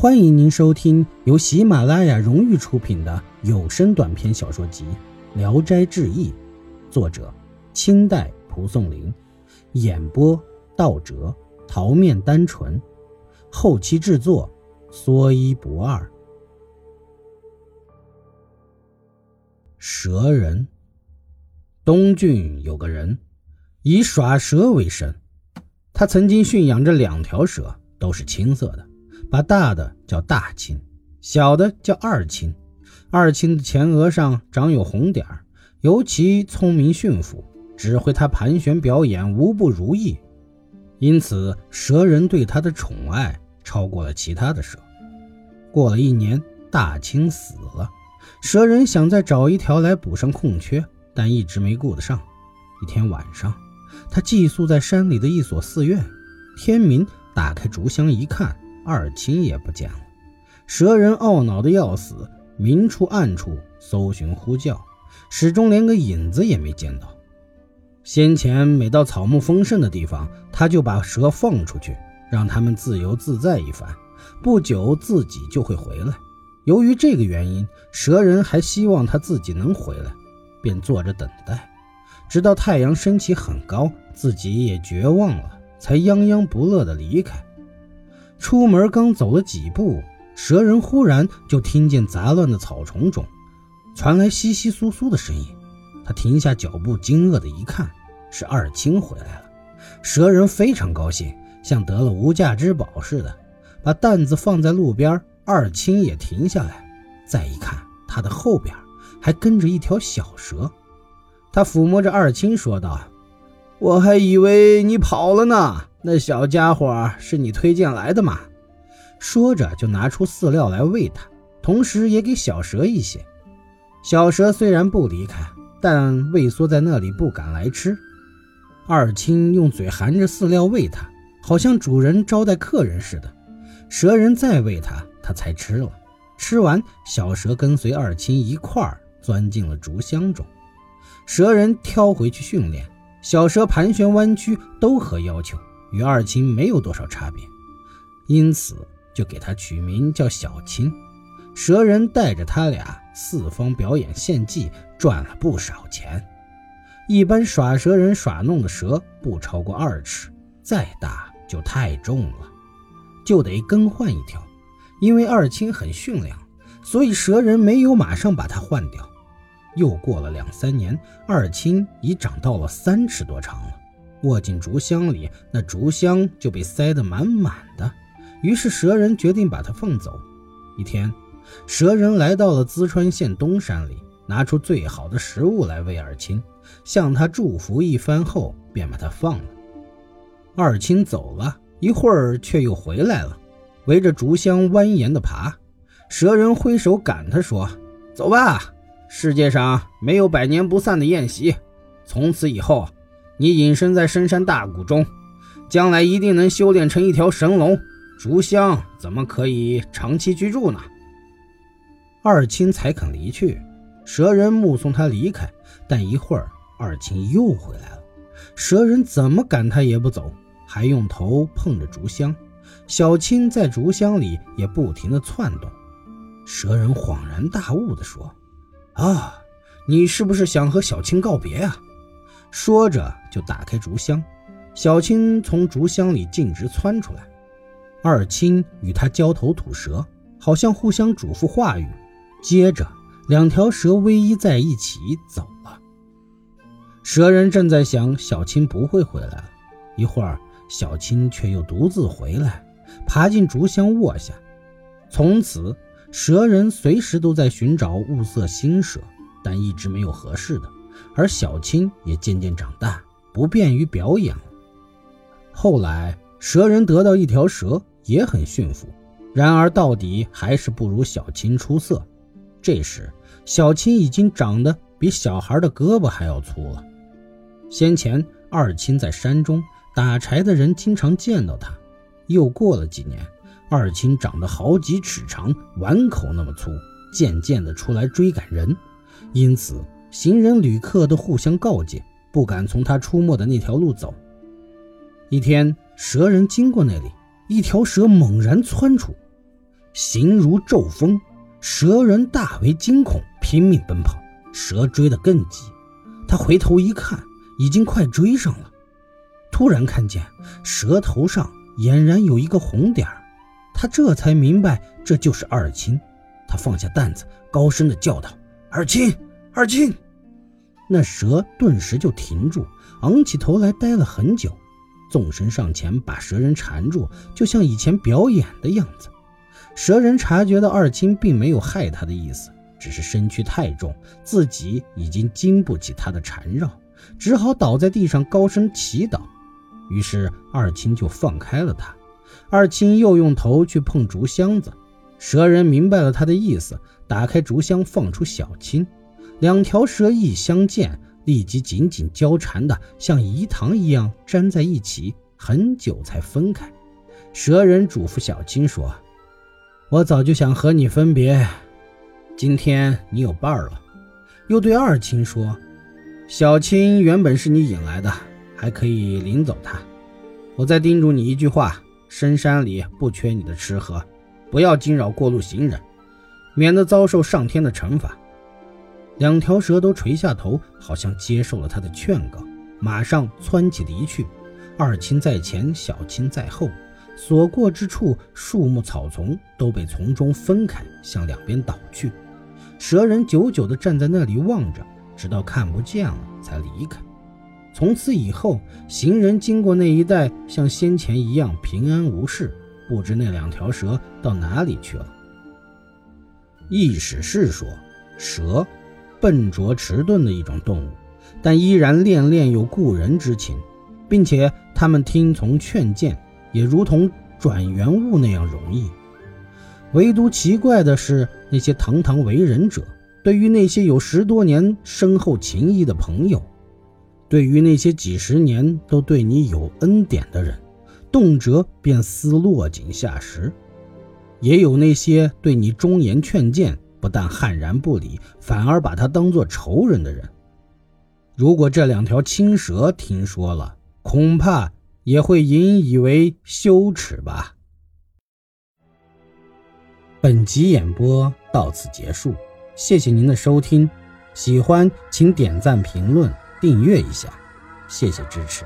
欢迎您收听由喜马拉雅荣誉出品的有声短篇小说集《聊斋志异》，作者清代蒲松龄，演播道哲、桃面单纯，后期制作说一不二。蛇人，东郡有个人以耍蛇为生，他曾经驯养着两条蛇，都是青色的。把大的叫大青，小的叫二青。二青的前额上长有红点儿，尤其聪明驯服，指挥他盘旋表演无不如意，因此蛇人对他的宠爱超过了其他的蛇。过了一年，大青死了，蛇人想再找一条来补上空缺，但一直没顾得上。一天晚上，他寄宿在山里的一所寺院，天明打开竹箱一看。二青也不见了，蛇人懊恼的要死，明处暗处搜寻呼叫，始终连个影子也没见到。先前每到草木丰盛的地方，他就把蛇放出去，让他们自由自在一番，不久自己就会回来。由于这个原因，蛇人还希望他自己能回来，便坐着等待，直到太阳升起很高，自己也绝望了，才泱泱不乐地离开。出门刚走了几步，蛇人忽然就听见杂乱的草丛中传来窸窸窣窣的声音。他停下脚步，惊愕的一看，是二青回来了。蛇人非常高兴，像得了无价之宝似的，把担子放在路边。二青也停下来，再一看，他的后边还跟着一条小蛇。他抚摸着二青，说道：“我还以为你跑了呢。”那小家伙是你推荐来的吗？说着就拿出饲料来喂它，同时也给小蛇一些。小蛇虽然不离开，但畏缩在那里不敢来吃。二青用嘴含着饲料喂它，好像主人招待客人似的。蛇人再喂它，它才吃了。吃完，小蛇跟随二青一块儿钻进了竹箱中。蛇人挑回去训练，小蛇盘旋弯曲，都合要求。与二青没有多少差别，因此就给他取名叫小青。蛇人带着他俩四方表演献技，赚了不少钱。一般耍蛇人耍弄的蛇不超过二尺，再大就太重了，就得更换一条。因为二青很驯良，所以蛇人没有马上把它换掉。又过了两三年，二青已长到了三尺多长了。握进竹箱里，那竹箱就被塞得满满的。于是蛇人决定把它放走。一天，蛇人来到了淄川县东山里，拿出最好的食物来喂二青，向他祝福一番后，便把他放了。二青走了一会儿，却又回来了，围着竹箱蜿蜒地爬。蛇人挥手赶他说：“走吧，世界上没有百年不散的宴席。从此以后。”你隐身在深山大谷中，将来一定能修炼成一条神龙。竹香怎么可以长期居住呢？二青才肯离去。蛇人目送他离开，但一会儿二青又回来了。蛇人怎么赶他也不走，还用头碰着竹香。小青在竹香里也不停地窜动。蛇人恍然大悟地说：“啊，你是不是想和小青告别啊？”说着，就打开竹箱，小青从竹箱里径直窜出来。二青与他交头吐舌，好像互相嘱咐话语。接着，两条蛇偎依在一起走了。蛇人正在想小青不会回来了，一会儿，小青却又独自回来，爬进竹箱卧下。从此，蛇人随时都在寻找物色新蛇，但一直没有合适的。而小青也渐渐长大，不便于表演了。后来，蛇人得到一条蛇，也很驯服，然而到底还是不如小青出色。这时，小青已经长得比小孩的胳膊还要粗了。先前，二青在山中打柴的人经常见到他。又过了几年，二青长得好几尺长，碗口那么粗，渐渐地出来追赶人，因此。行人、旅客都互相告诫，不敢从他出没的那条路走。一天，蛇人经过那里，一条蛇猛然窜出，形如骤风。蛇人大为惊恐，拼命奔跑。蛇追得更急，他回头一看，已经快追上了。突然看见蛇头上俨然有一个红点儿他这才明白这就是二青。他放下担子，高声的叫道：“二青，二青！”那蛇顿时就停住，昂起头来，呆了很久，纵身上前把蛇人缠住，就像以前表演的样子。蛇人察觉到二青并没有害他的意思，只是身躯太重，自己已经经不起他的缠绕，只好倒在地上高声祈祷。于是二青就放开了他。二青又用头去碰竹箱子，蛇人明白了他的意思，打开竹箱放出小青。两条蛇一相见，立即紧紧交缠的像饴糖一样粘在一起，很久才分开。蛇人嘱咐小青说。我早就想和你分别，今天你有伴儿了。又对二青说：“小青原本是你引来的，还可以领走她。我再叮嘱你一句话：深山里不缺你的吃喝，不要惊扰过路行人，免得遭受上天的惩罚。”两条蛇都垂下头，好像接受了他的劝告，马上窜起离去。二青在前，小青在后。所过之处，树木草丛都被从中分开，向两边倒去。蛇人久久地站在那里望着，直到看不见了才离开。从此以后，行人经过那一带，像先前一样平安无事。不知那两条蛇到哪里去了。意史是说，蛇，笨拙迟钝的一种动物，但依然恋恋有故人之情，并且他们听从劝谏。也如同转元物那样容易，唯独奇怪的是，那些堂堂为人者，对于那些有十多年深厚情谊的朋友，对于那些几十年都对你有恩典的人，动辄便思落井下石；也有那些对你忠言劝谏，不但悍然不理，反而把他当作仇人的人。如果这两条青蛇听说了，恐怕……也会引以为羞耻吧。本集演播到此结束，谢谢您的收听，喜欢请点赞、评论、订阅一下，谢谢支持。